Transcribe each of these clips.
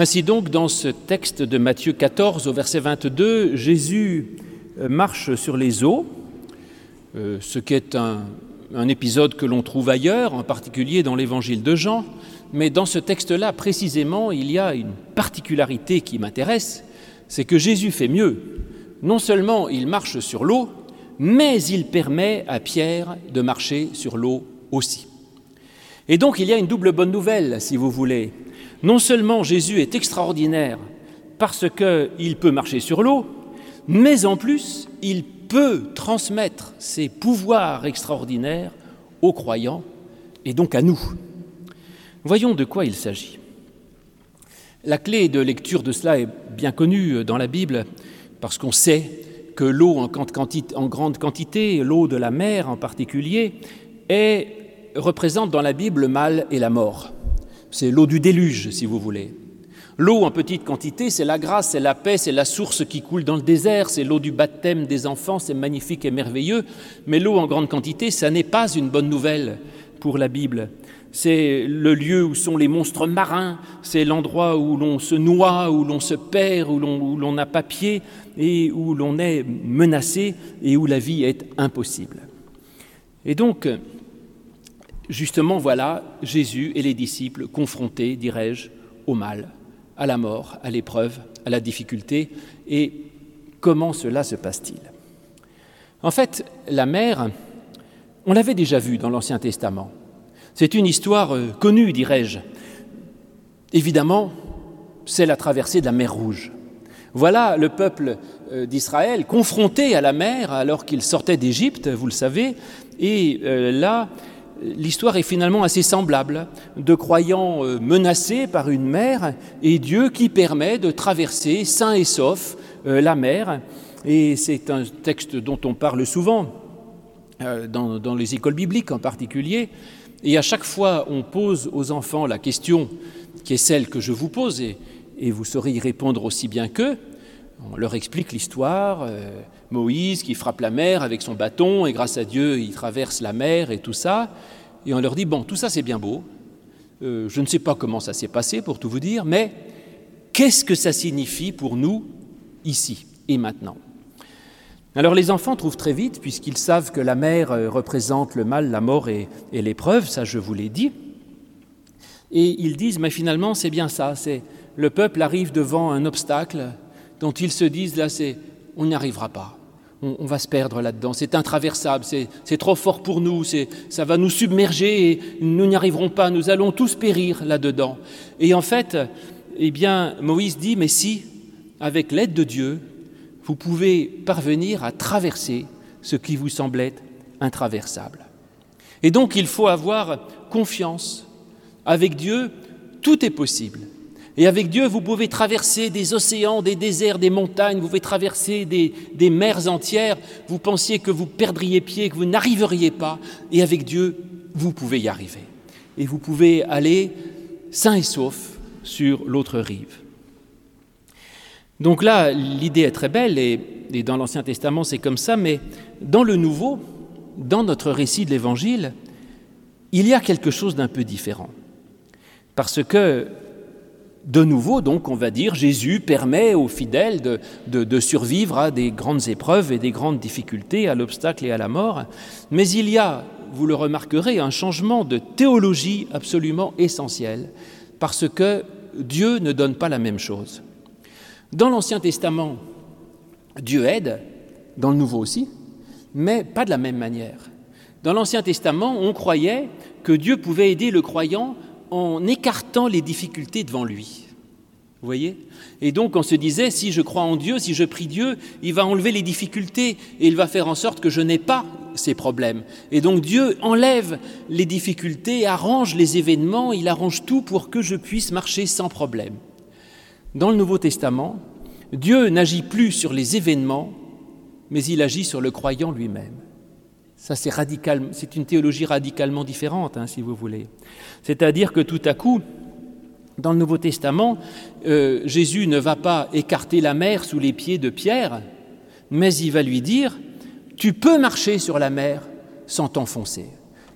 Ainsi donc, dans ce texte de Matthieu 14 au verset 22, Jésus euh, marche sur les eaux, euh, ce qui est un, un épisode que l'on trouve ailleurs, en particulier dans l'évangile de Jean, mais dans ce texte-là, précisément, il y a une particularité qui m'intéresse, c'est que Jésus fait mieux. Non seulement il marche sur l'eau, mais il permet à Pierre de marcher sur l'eau aussi. Et donc il y a une double bonne nouvelle, si vous voulez. Non seulement Jésus est extraordinaire parce qu'il peut marcher sur l'eau, mais en plus, il peut transmettre ses pouvoirs extraordinaires aux croyants et donc à nous. Voyons de quoi il s'agit. La clé de lecture de cela est bien connue dans la Bible, parce qu'on sait que l'eau en, grande quantité, l'eau de la mer en particulier, est, représente dans la Bible le mal et la mort. C'est l'eau du déluge, si vous voulez. L'eau en petite quantité, c'est la grâce, c'est la paix, c'est la source qui coule dans le désert, c'est l'eau du baptême des enfants, c'est magnifique et merveilleux. Mais l'eau en grande quantité, ça n'est pas une bonne nouvelle pour la Bible. C'est le lieu où sont les monstres marins, c'est l'endroit où l'on se noie, où l'on se perd, où l'on n'a pas pied et où l'on est menacé et où la vie est impossible. Et donc, Justement, voilà Jésus et les disciples confrontés, dirais-je, au mal, à la mort, à l'épreuve, à la difficulté. Et comment cela se passe-t-il? En fait, la mer, on l'avait déjà vue dans l'Ancien Testament. C'est une histoire euh, connue, dirais-je. Évidemment, c'est la traversée de la mer Rouge. Voilà le peuple euh, d'Israël confronté à la mer alors qu'il sortait d'Égypte, vous le savez, et euh, là, l'histoire est finalement assez semblable, de croyants euh, menacés par une mer et Dieu qui permet de traverser sain et sauf euh, la mer. Et c'est un texte dont on parle souvent, euh, dans, les écoles bibliques en particulier. Et à chaque fois, on pose aux enfants la question qui est celle que je vous pose, et, vous saurez y répondre aussi bien qu'eux. On leur explique l'histoire, Moïse qui frappe la mer avec son bâton, et grâce à Dieu, il traverse la mer et tout ça. Et on leur dit, bon, tout ça c'est bien beau, euh, je ne sais pas comment ça s'est passé pour tout vous dire, mais qu'est-ce que ça signifie pour nous ici et maintenant? Alors les enfants trouvent très vite, puisqu'ils savent que la mer euh, représente le mal, la mort et, l'épreuve, ça je vous l'ai dit, et ils disent, mais finalement c'est bien ça, c'est le peuple arrive devant un obstacle dont ils se disent, là c'est, on n'y arrivera pas on, va se perdre là-dedans. C'est intraversable, c'est trop fort pour nous, ça va nous submerger et nous n'y arriverons pas, nous allons tous périr là-dedans. Et en fait, eh bien, Moïse dit, mais si, avec l'aide de Dieu, vous pouvez parvenir à traverser ce qui vous semblait intraversable. Et donc, il faut avoir confiance. Avec Dieu, tout est possible. Et avec Dieu, vous pouvez traverser des océans, des déserts, des montagnes, vous pouvez traverser des, mers entières. Vous pensiez que vous perdriez pied, que vous n'arriveriez pas. Et avec Dieu, vous pouvez y arriver. Et vous pouvez aller sain et sauf sur l'autre rive. Donc là, l'idée est très belle, et, dans l'Ancien Testament, c'est comme ça, mais dans le Nouveau, dans notre récit de l'Évangile, il y a quelque chose d'un peu différent. Parce que de nouveau, donc, on va dire, Jésus permet aux fidèles de, survivre à des grandes épreuves et des grandes difficultés, à l'obstacle et à la mort. Mais il y a, vous le remarquerez, un changement de théologie absolument essentiel, parce que Dieu ne donne pas la même chose. Dans l'Ancien Testament, Dieu aide, dans le Nouveau aussi, mais pas de la même manière. Dans l'Ancien Testament, on croyait que Dieu pouvait aider le croyant en écartant les difficultés devant lui. Vous voyez? Et donc on se disait, si je crois en Dieu, si je prie Dieu, il va enlever les difficultés et il va faire en sorte que je n'ai pas ces problèmes. Et donc Dieu enlève les difficultés, arrange les événements, il arrange tout pour que je puisse marcher sans problème. Dans le Nouveau Testament, Dieu n'agit plus sur les événements, mais il agit sur le croyant lui-même. Ça, c'est radical, c'est une théologie radicalement différente, hein, si vous voulez. C'est-à-dire que tout à coup, dans le Nouveau Testament, euh, Jésus ne va pas écarter la mer sous les pieds de Pierre, mais il va lui dire, tu peux marcher sur la mer sans t'enfoncer.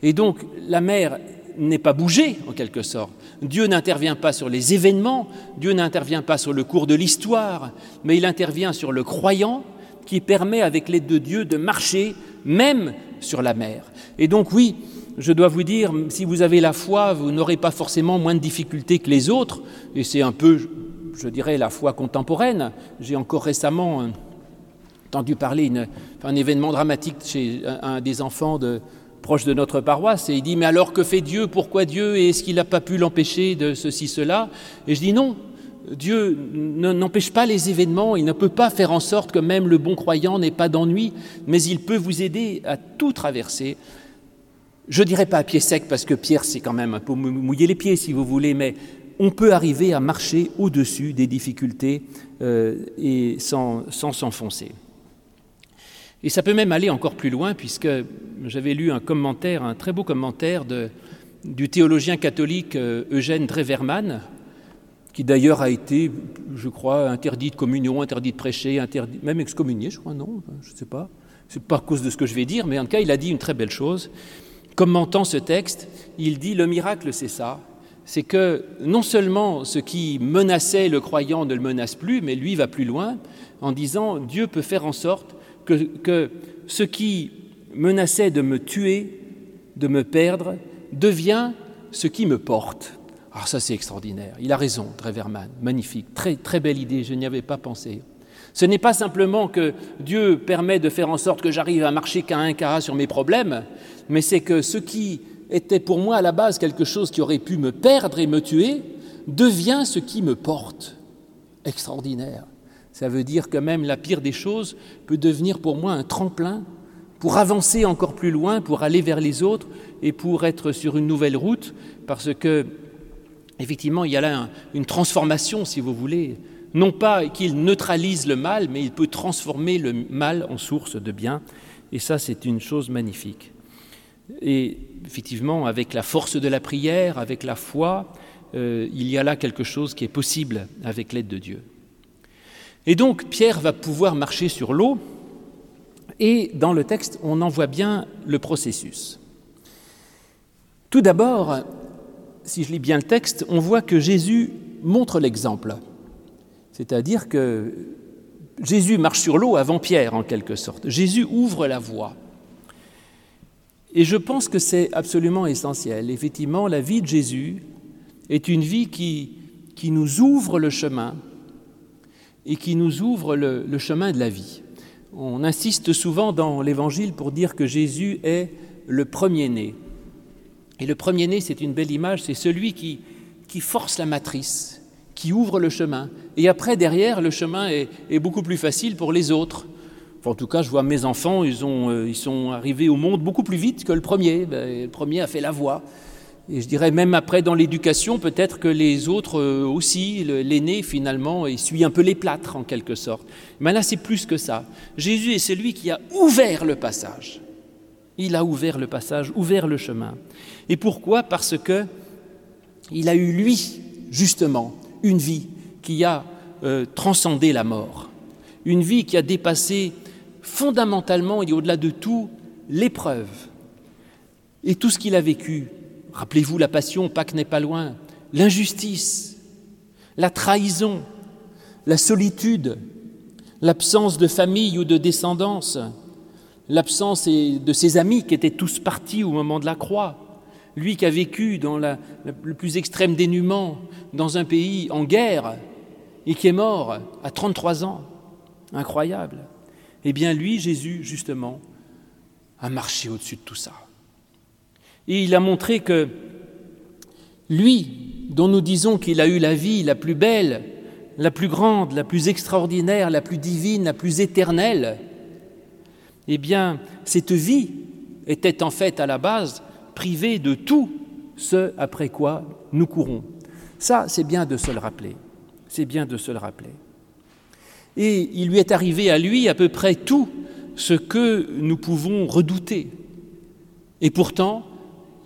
Et donc la mer n'est pas bougé, en quelque sorte. Dieu n'intervient pas sur les événements, Dieu n'intervient pas sur le cours de l'histoire, mais il intervient sur le croyant qui permet, avec l'aide de Dieu, de marcher même sur la mer. Et donc oui, je dois vous dire, si vous avez la foi, vous n'aurez pas forcément moins de difficultés que les autres, et c'est un peu, je dirais, la foi contemporaine. J'ai encore récemment entendu parler d'un événement dramatique chez un, des enfants de, proche de notre paroisse, et il dit, mais alors que fait Dieu? Pourquoi Dieu? Et est-ce qu'il n'a pas pu l'empêcher de ceci, cela Et je dis non, Dieu n'empêche pas les événements, il ne peut pas faire en sorte que même le bon croyant n'ait pas d'ennui, mais il peut vous aider à tout traverser. Je ne dirais pas à pied sec, parce que Pierre, c'est quand même un peu mouiller les pieds, si vous voulez, mais on peut arriver à marcher au-dessus des difficultés euh, et sans s'enfoncer. Et ça peut même aller encore plus loin, puisque j'avais lu un commentaire, un très beau commentaire du théologien catholique euh, Eugène Dreverman, qui d'ailleurs a été, je crois, interdit de communion, interdit de prêcher, même excommunié, je crois, non, je ne sais pas. C'est pas à cause de ce que je vais dire, mais en tout cas, il a dit une très belle chose. Commentant ce texte, il dit le miracle, c'est ça, c'est que non seulement ce qui menaçait le croyant ne le menace plus, mais lui va plus loin en disant Dieu peut faire en sorte que, ce qui menaçait de me tuer, de me perdre, devient ce qui me porte. Alors ça c'est extraordinaire. Il a raison, Dreverman. Magnifique. Très, très belle idée, je n'y avais pas pensé. Ce n'est pas simplement que Dieu permet de faire en sorte que j'arrive à marcher qu'à un cas sur mes problèmes, mais c'est que ce qui était pour moi à la base quelque chose qui aurait pu me perdre et me tuer devient ce qui me porte. Extraordinaire. Ça veut dire que même la pire des choses peut devenir pour moi un tremplin pour avancer encore plus loin, pour aller vers les autres et pour être sur une nouvelle route, parce que, effectivement, il y a là une transformation, si vous voulez. Non pas qu'il neutralise le mal, mais il peut transformer le mal en source de bien. Et ça, c'est une chose magnifique. Et effectivement, avec la force de la prière, avec la foi, euh, il y a là quelque chose qui est possible avec l'aide de Dieu. Et donc Pierre va pouvoir marcher sur l'eau, et dans le texte, on en voit bien le processus. Tout d'abord, si je lis bien le texte, on voit que Jésus montre l'exemple. C'est-à-dire que Jésus marche sur l'eau avant Pierre, en quelque sorte. Jésus ouvre la voie. Et je pense que c'est absolument essentiel. Effectivement, la vie de Jésus est une vie qui, qui nous ouvre le chemin et qui nous ouvre le, chemin de la vie. On insiste souvent dans l'Évangile pour dire que Jésus est le premier-né. Et le premier-né, c'est une belle image, c'est celui qui, force la matrice, qui ouvre le chemin. Et après, derrière, le chemin est, beaucoup plus facile pour les autres. en tout cas, je vois mes enfants, euh, ils sont arrivés au monde beaucoup plus vite que le premier. Ben, le premier a fait la voie. Et je dirais même après dans l'éducation, peut-être que les autres euh, aussi, l'aîné finalement, il suit un peu les plâtres en quelque sorte. Mais là, c'est plus que ça. Jésus est celui qui a ouvert le passage. Il a ouvert le passage, ouvert le chemin. Et pourquoi? Parce que il a eu lui, justement, une vie qui a euh, transcendé la mort, une vie qui a dépassé fondamentalement et au-delà de tout l'épreuve. Et tout ce qu'il a vécu Rappelez-vous la passion, Pâques n'est pas loin, l'injustice, la trahison, la solitude, l'absence de famille ou de descendance, l'absence de ses amis qui étaient tous partis au moment de la croix, lui qui a vécu dans le plus extrême dénuement, dans un pays en guerre, et qui est mort à 33 ans. Incroyable. Eh bien, lui, Jésus, justement, a marché au-dessus de tout ça. Et il a montré que lui, dont nous disons qu'il a eu la vie la plus belle, la plus grande, la plus extraordinaire, la plus divine, la plus éternelle, eh bien, cette vie était en fait à la base privée de tout ce après quoi nous courons. Ça, c'est bien de se le rappeler. C'est bien de se le rappeler. Et il lui est arrivé à lui à peu près tout ce que nous pouvons redouter. Et pourtant,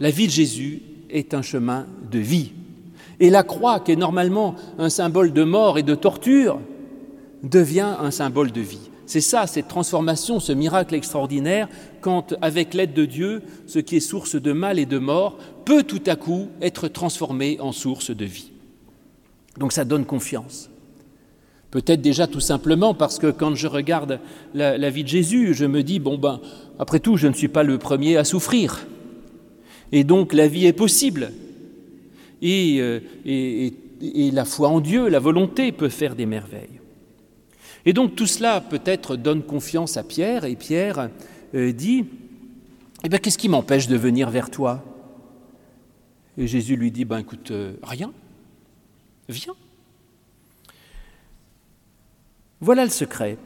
la vie de Jésus est un chemin de vie. Et la croix, qui est normalement un symbole de mort et de torture, devient un symbole de vie. C'est ça, cette transformation, ce miracle extraordinaire, quand, avec l'aide de Dieu, ce qui est source de mal et de mort peut tout à coup être transformé en source de vie. Donc ça donne confiance. Peut-être déjà tout simplement parce que quand je regarde la, vie de Jésus, je me dis, bon ben, après tout, je ne suis pas le premier à souffrir. Et donc la vie est possible. Et, euh, et, et la foi en Dieu, la volonté peut faire des merveilles. Et donc tout cela peut-être donne confiance à Pierre, et Pierre euh, dit, eh bien qu'est-ce qui m'empêche de venir vers toi? Et Jésus lui dit, ben écoute, euh, rien, viens. Voilà le secret.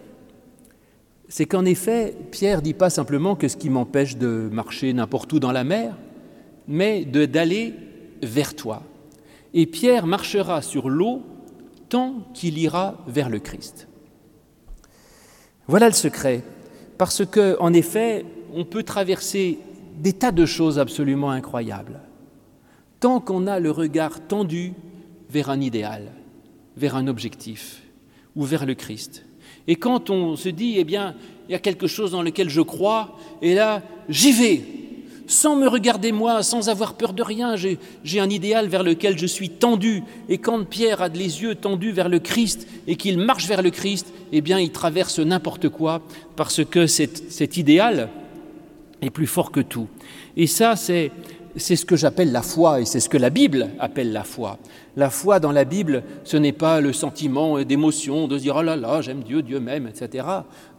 C'est qu'en effet, Pierre dit pas simplement que ce qui m'empêche de marcher n'importe où dans la mer, mais d'aller vers toi. Et Pierre marchera sur l'eau tant qu'il ira vers le Christ. Voilà le secret, parce que, en effet, on peut traverser des tas de choses absolument incroyables, tant qu'on a le regard tendu vers un idéal, vers un objectif, ou vers le Christ. Et quand on se dit, eh bien, il y a quelque chose dans lequel je crois, et là, j'y vais, sans me regarder moi, sans avoir peur de rien. J'ai un idéal vers lequel je suis tendu. Et quand Pierre a les yeux tendus vers le Christ et qu'il marche vers le Christ, eh bien, il traverse n'importe quoi parce que cet, cet idéal est plus fort que tout. Et ça, c'est c'est ce que j'appelle la foi et c'est ce que la Bible appelle la foi. La foi dans la Bible, ce n'est pas le sentiment d'émotion, de se dire oh là là, j'aime Dieu, Dieu m'aime, etc.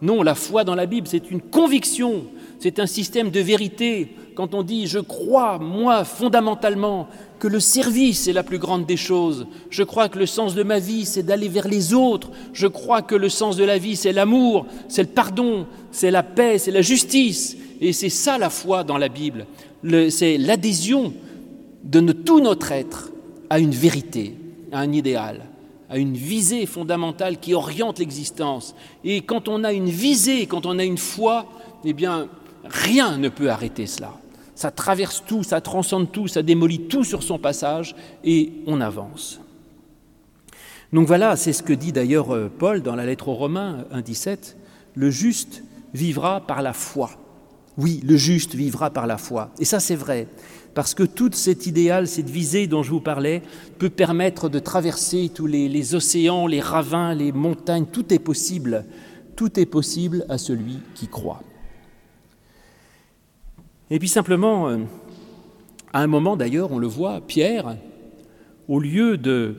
Non, la foi dans la Bible, c'est une conviction, c'est un système de vérité. Quand on dit je crois, moi, fondamentalement, que le service est la plus grande des choses, je crois que le sens de ma vie, c'est d'aller vers les autres, je crois que le sens de la vie, c'est l'amour, c'est le pardon, c'est la paix, c'est la justice, et c'est ça la foi dans la Bible c'est l'adhésion de tout notre être à une vérité, à un idéal, à une visée fondamentale qui oriente l'existence. Et quand on a une visée, quand on a une foi, eh bien, rien ne peut arrêter cela. Ça traverse tout, ça transcende tout, ça démolit tout sur son passage et on avance. Donc voilà, c'est ce que dit d'ailleurs euh, Paul dans la lettre aux Romains 1.17, le juste vivra par la foi. Oui, le juste vivra par la foi. Et ça, c'est vrai, parce que tout cet idéal, cette visée dont je vous parlais, peut permettre de traverser tous les, océans, les ravins, les montagnes. Tout est possible. Tout est possible à celui qui croit. Et puis simplement, euh, à un moment d'ailleurs, on le voit, Pierre, au lieu de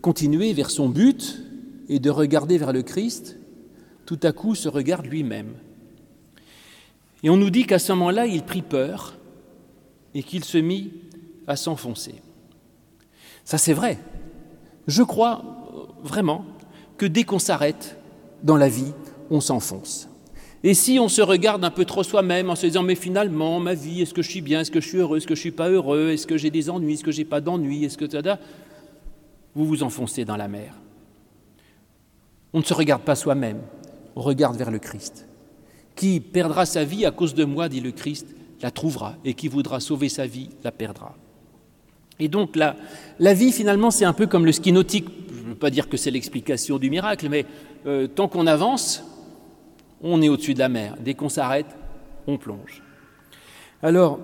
continuer vers son but et de regarder vers le Christ, tout à coup se regarde lui-même. Et on nous dit qu'à ce moment-là, il prit peur et qu'il se mit à s'enfoncer. Ça, c'est vrai. Je crois vraiment que dès qu'on s'arrête dans la vie, on s'enfonce. Et si on se regarde un peu trop soi-même en se disant mais finalement ma vie est-ce que je suis bien est-ce que je suis heureux est-ce que je suis pas heureux est-ce que j'ai des ennuis est-ce que j'ai pas d'ennuis est-ce que vous vous enfoncez dans la mer. On ne se regarde pas soi-même, on regarde vers le Christ. Qui perdra sa vie à cause de moi, dit le Christ, la trouvera, et qui voudra sauver sa vie, la perdra. Et donc la, la vie, finalement, c'est un peu comme le ski nautique. Je ne veux pas dire que c'est l'explication du miracle, mais euh, tant qu'on avance, on est au-dessus de la mer. Dès qu'on s'arrête, on plonge. Alors,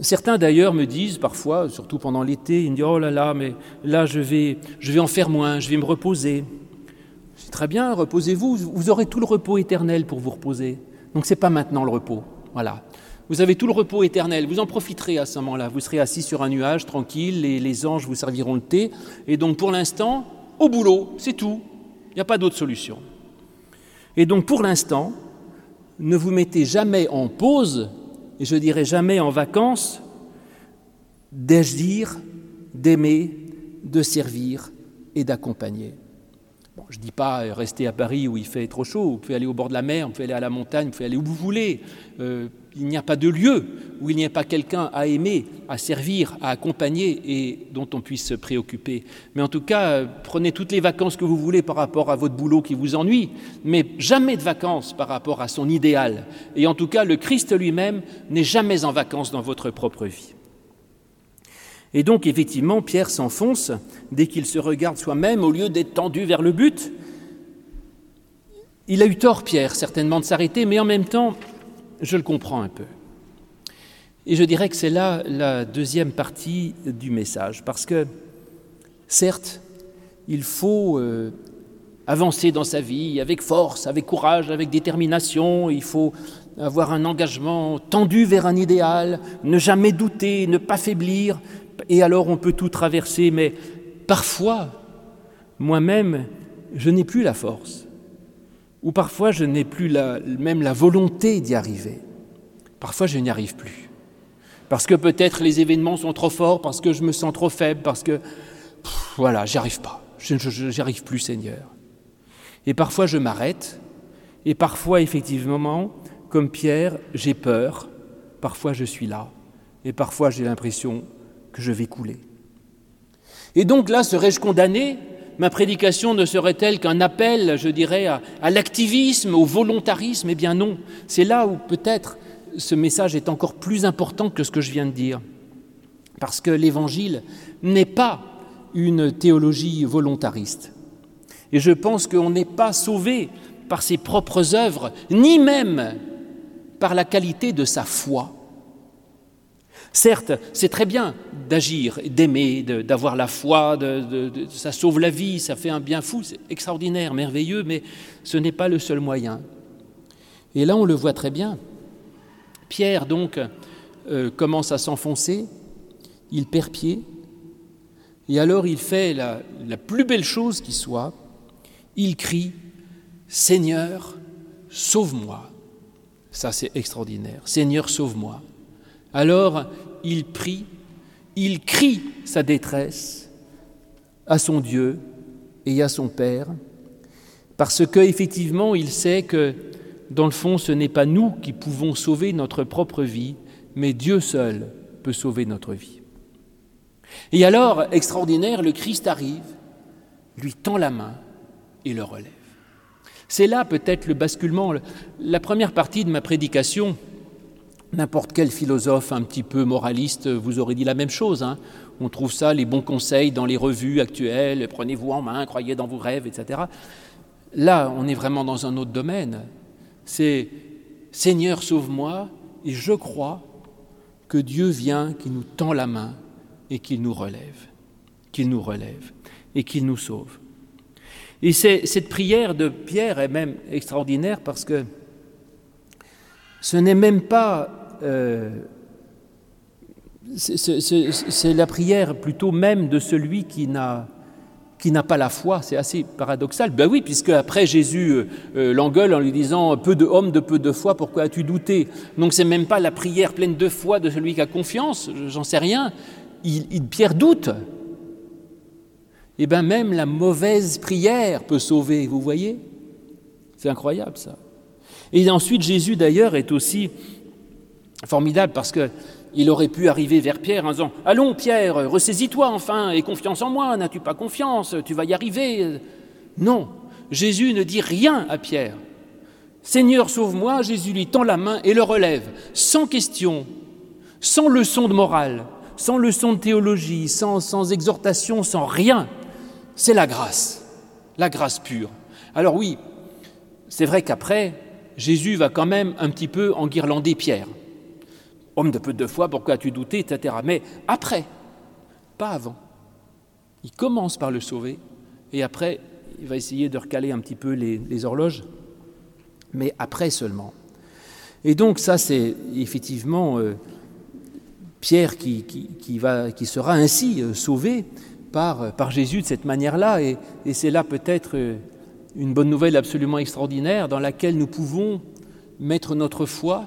certains d'ailleurs me disent parfois, surtout pendant l'été, ils me disent Oh là là, mais là je vais, je vais en faire moins, je vais me reposer. C'est très bien, reposez-vous, vous aurez tout le repos éternel pour vous reposer. Donc ce n'est pas maintenant le repos. Voilà. Vous avez tout le repos éternel, vous en profiterez à ce moment-là. Vous serez assis sur un nuage, tranquille, les, les anges vous serviront le thé. Et donc pour l'instant, au boulot, c'est tout. Il n'y a pas d'autre solution. Et donc pour l'instant, ne vous mettez jamais en pause, et je dirais jamais en vacances, d'agir, d'aimer, de servir et d'accompagner je ne dis pas euh, rester à Paris où il fait trop chaud, vous pouvez aller au bord de la mer, vous pouvez aller à la montagne, vous pouvez aller où vous voulez. Euh, il n'y a pas de lieu où il n'y ait pas quelqu'un à aimer, à servir, à accompagner et dont on puisse se préoccuper. Mais en tout cas, euh, prenez toutes les vacances que vous voulez par rapport à votre boulot qui vous ennuie, mais jamais de vacances par rapport à son idéal. Et en tout cas, le Christ lui-même n'est jamais en vacances dans votre propre vie. Et donc, effectivement, Pierre s'enfonce dès qu'il se regarde soi-même, au lieu d'être tendu vers le but. Il a eu tort, Pierre, certainement, de s'arrêter, mais en même temps, je le comprends un peu. Et je dirais que c'est là la deuxième partie du message, parce que, certes, il faut euh, avancer dans sa vie avec force, avec courage, avec détermination, il faut avoir un engagement tendu vers un idéal, ne jamais douter, ne pas faiblir, et alors on peut tout traverser, mais parfois, moi-même, je n'ai plus la force, ou parfois je n'ai plus même la volonté d'y arriver. Parfois je n'y arrive plus. Parce que peut-être les événements sont trop forts, parce que je me sens trop faible, parce que, voilà, j'y arrive pas, j'y arrive plus, Seigneur. Et parfois je m'arrête, et parfois effectivement, comme Pierre, j'ai peur, parfois je suis là, et parfois j'ai l'impression que je vais couler. Et donc là, serais-je condamné? Ma prédication ne serait-elle qu'un appel, je dirais, à, l'activisme, au volontarisme Eh bien non, c'est là où peut-être ce message est encore plus important que ce que je viens de dire. Parce que l'Évangile n'est pas une théologie volontariste. Et je pense qu'on n'est pas sauvé par ses propres œuvres, ni même par la qualité de sa foi. Certes, c'est très bien d'agir, d'aimer, d'avoir la foi, ça sauve la vie, ça fait un bien fou, c'est extraordinaire, merveilleux, mais ce n'est pas le seul moyen. Et là, on le voit très bien. Pierre, donc, euh, commence à s'enfoncer, il perd pied, et alors il fait la plus belle chose qui soit, il crie Seigneur, sauve-moi. Ça, c'est extraordinaire. Seigneur, sauve-moi. Alors, il prie, il crie sa détresse à son Dieu et à son Père, parce qu'effectivement, il sait que, dans le fond, ce n'est pas nous qui pouvons sauver notre propre vie, mais Dieu seul peut sauver notre vie. Et alors, extraordinaire, le Christ arrive, lui tend la main et le relève. C'est là peut-être le basculement. La première partie de ma prédication, n'importe quel philosophe un petit peu moraliste vous aurait dit la même chose. Hein. On trouve ça, les bons conseils dans les revues actuelles, prenez-vous en main, croyez dans vos rêves, etc. Là, on est vraiment dans un autre domaine. C'est Seigneur, sauve-moi, et je crois que Dieu vient, qu'il nous tend la main et qu'il nous relève, qu'il nous relève et qu'il nous sauve. Et cette prière de Pierre est même extraordinaire parce que ce n'est même pas... Euh, c'est la prière plutôt même de celui qui n'a qui n'a pas la foi, c'est assez paradoxal. Ben oui, puisque après Jésus euh, euh, l'engueule en lui disant peu de hommes de peu de foi, pourquoi as-tu douté? Donc c'est même pas la prière pleine de foi de celui qui a confiance, j'en sais rien. il, Pierre doute eh bien même la mauvaise prière peut sauver, vous voyez? C'est incroyable ça. Et ensuite Jésus d'ailleurs est aussi formidable parce que il aurait pu arriver vers Pierre en disant Allons Pierre, ressaisis-toi enfin et confiance en moi, n'as-tu pas confiance Tu vas y arriver? Non, Jésus ne dit rien à Pierre. Seigneur, sauve-moi, Jésus lui tend la main et le relève, sans question, sans leçon de morale, sans leçon de théologie, sans, sans exhortation, sans rien c'est la grâce, la grâce pure. Alors oui, c'est vrai qu'après, Jésus va quand même un petit peu enguirlander Pierre. Homme de peu de foi, pourquoi as-tu douté, etc. Mais après, pas avant. Il commence par le sauver, et après, il va essayer de recaler un petit peu les, horloges, mais après seulement. Et donc ça, c'est effectivement euh, Pierre qui, sera ainsi euh, sauvé, par, Jésus de cette manière-là. Et, c'est là peut-être euh, une bonne nouvelle absolument extraordinaire dans laquelle nous pouvons mettre notre foi.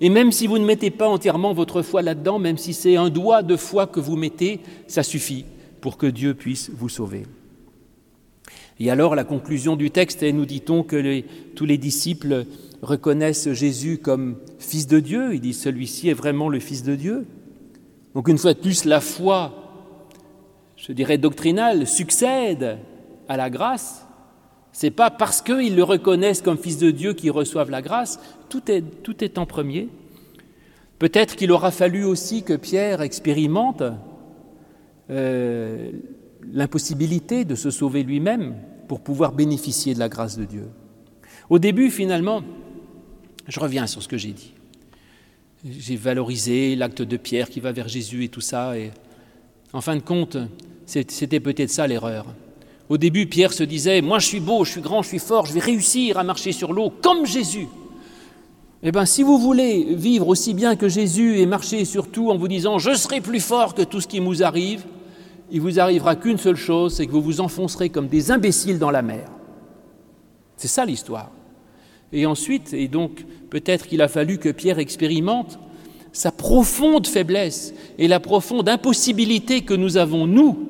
Et même si vous ne mettez pas entièrement votre foi là-dedans, même si c'est un doigt de foi que vous mettez, ça suffit pour que Dieu puisse vous sauver. Et alors la conclusion du texte est, nous dit-on, que tous les disciples reconnaissent Jésus comme Fils de Dieu. Ils disent celui-ci est vraiment le Fils de Dieu. Donc une fois de plus, la foi je dirais, doctrinal succède à la grâce, c'est pas parce qu'ils le reconnaissent comme fils de Dieu qu'ils reçoivent la grâce, tout est, tout est en premier. Peut-être qu'il aura fallu aussi que Pierre expérimente euh, l'impossibilité de se sauver lui-même pour pouvoir bénéficier de la grâce de Dieu. Au début, finalement, je reviens sur ce que j'ai dit. J'ai valorisé l'acte de Pierre qui va vers Jésus et tout ça. Et en fin de compte, c'était peut-être ça l'erreur. Au début, Pierre se disait Moi, je suis beau, je suis grand, je suis fort, je vais réussir à marcher sur l'eau comme Jésus. Eh bien, si vous voulez vivre aussi bien que Jésus et marcher sur tout en vous disant Je serai plus fort que tout ce qui nous arrive, il vous arrivera qu'une seule chose c'est que vous vous enfoncerez comme des imbéciles dans la mer. C'est ça l'histoire. Et ensuite, et donc peut-être qu'il a fallu que Pierre expérimente sa profonde faiblesse et la profonde impossibilité que nous avons, nous,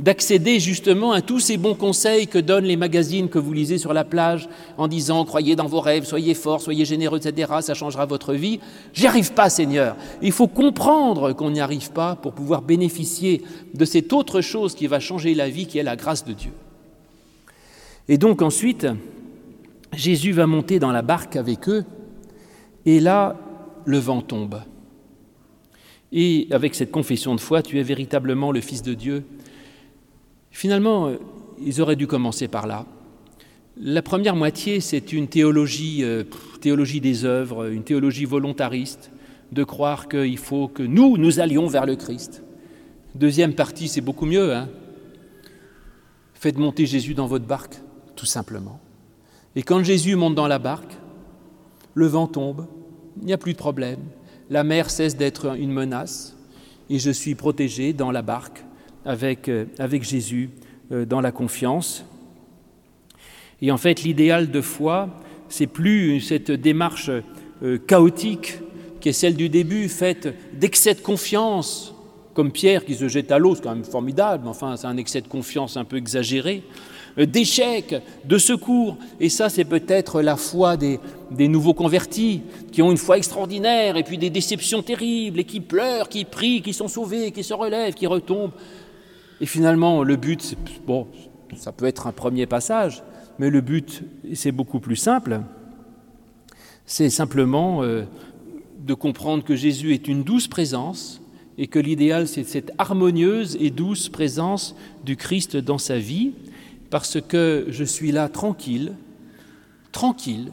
d'accéder justement à tous ces bons conseils que donnent les magazines que vous lisez sur la plage en disant croyez dans vos rêves, soyez forts, soyez généreux, etc., ça changera votre vie. J'y arrive pas, Seigneur. Il faut comprendre qu'on n'y arrive pas pour pouvoir bénéficier de cette autre chose qui va changer la vie, qui est la grâce de Dieu. Et donc ensuite, Jésus va monter dans la barque avec eux, et là, le vent tombe. Et avec cette confession de foi, tu es véritablement le Fils de Dieu. Finalement, euh, ils auraient dû commencer par là. La première moitié, c'est une théologie, euh, théologie des œuvres, une théologie volontariste, de croire qu'il faut que nous, nous allions vers le Christ. Deuxième partie, c'est beaucoup mieux. Hein Faites monter Jésus dans votre barque, tout simplement. Et quand Jésus monte dans la barque, le vent tombe, il n'y a plus de problème, la mer cesse d'être une menace, et je suis protégé dans la barque avec, euh, avec Jésus euh, dans la confiance. Et en fait, l'idéal de foi, c'est plus cette démarche euh, chaotique qui est celle du début, faite d'excès de confiance, comme Pierre qui se jette à l'eau, c'est quand même formidable, mais enfin c'est un excès de confiance un peu exagéré, d'échecs, de secours. Et ça, c'est peut-être la foi des, des, nouveaux convertis, qui ont une foi extraordinaire, et puis des déceptions terribles, et qui pleurent, qui prient, qui sont sauvés, qui se relèvent, qui retombent. Et finalement, le but, bon, ça peut être un premier passage, mais le but, c'est beaucoup plus simple. C'est simplement euh, de comprendre que Jésus est une douce présence et que l'idéal, c'est cette harmonieuse et douce présence du Christ dans sa vie, parce que je suis là tranquille, tranquille,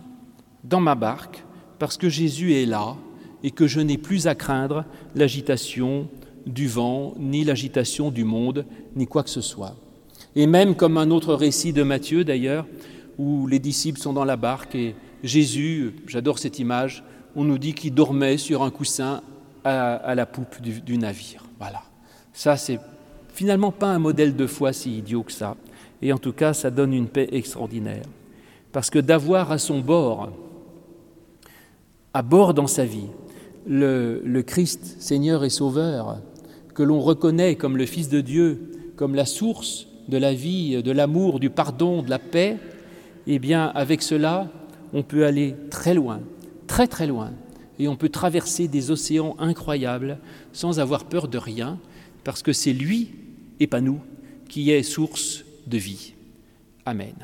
dans ma barque, parce que Jésus est là et que je n'ai plus à craindre l'agitation du vent, ni l'agitation du monde, ni quoi que ce soit. Et même comme un autre récit de Matthieu d'ailleurs, où les disciples sont dans la barque et Jésus, j'adore cette image, on nous dit qu'il dormait sur un coussin à, la poupe du, navire. Voilà. Ça, c'est finalement pas un modèle de foi si idiot que ça. Et en tout cas, ça donne une paix extraordinaire. Parce que d'avoir à son bord, à bord dans sa vie, le Christ, Seigneur et Sauveur, que l'on reconnaît comme le Fils de Dieu, comme la source de la vie, de l'amour, du pardon, de la paix, eh bien, avec cela, on peut aller très loin, très très loin, et on peut traverser des océans incroyables sans avoir peur de rien, parce que c'est lui, et pas nous, qui est source de vie. Amen.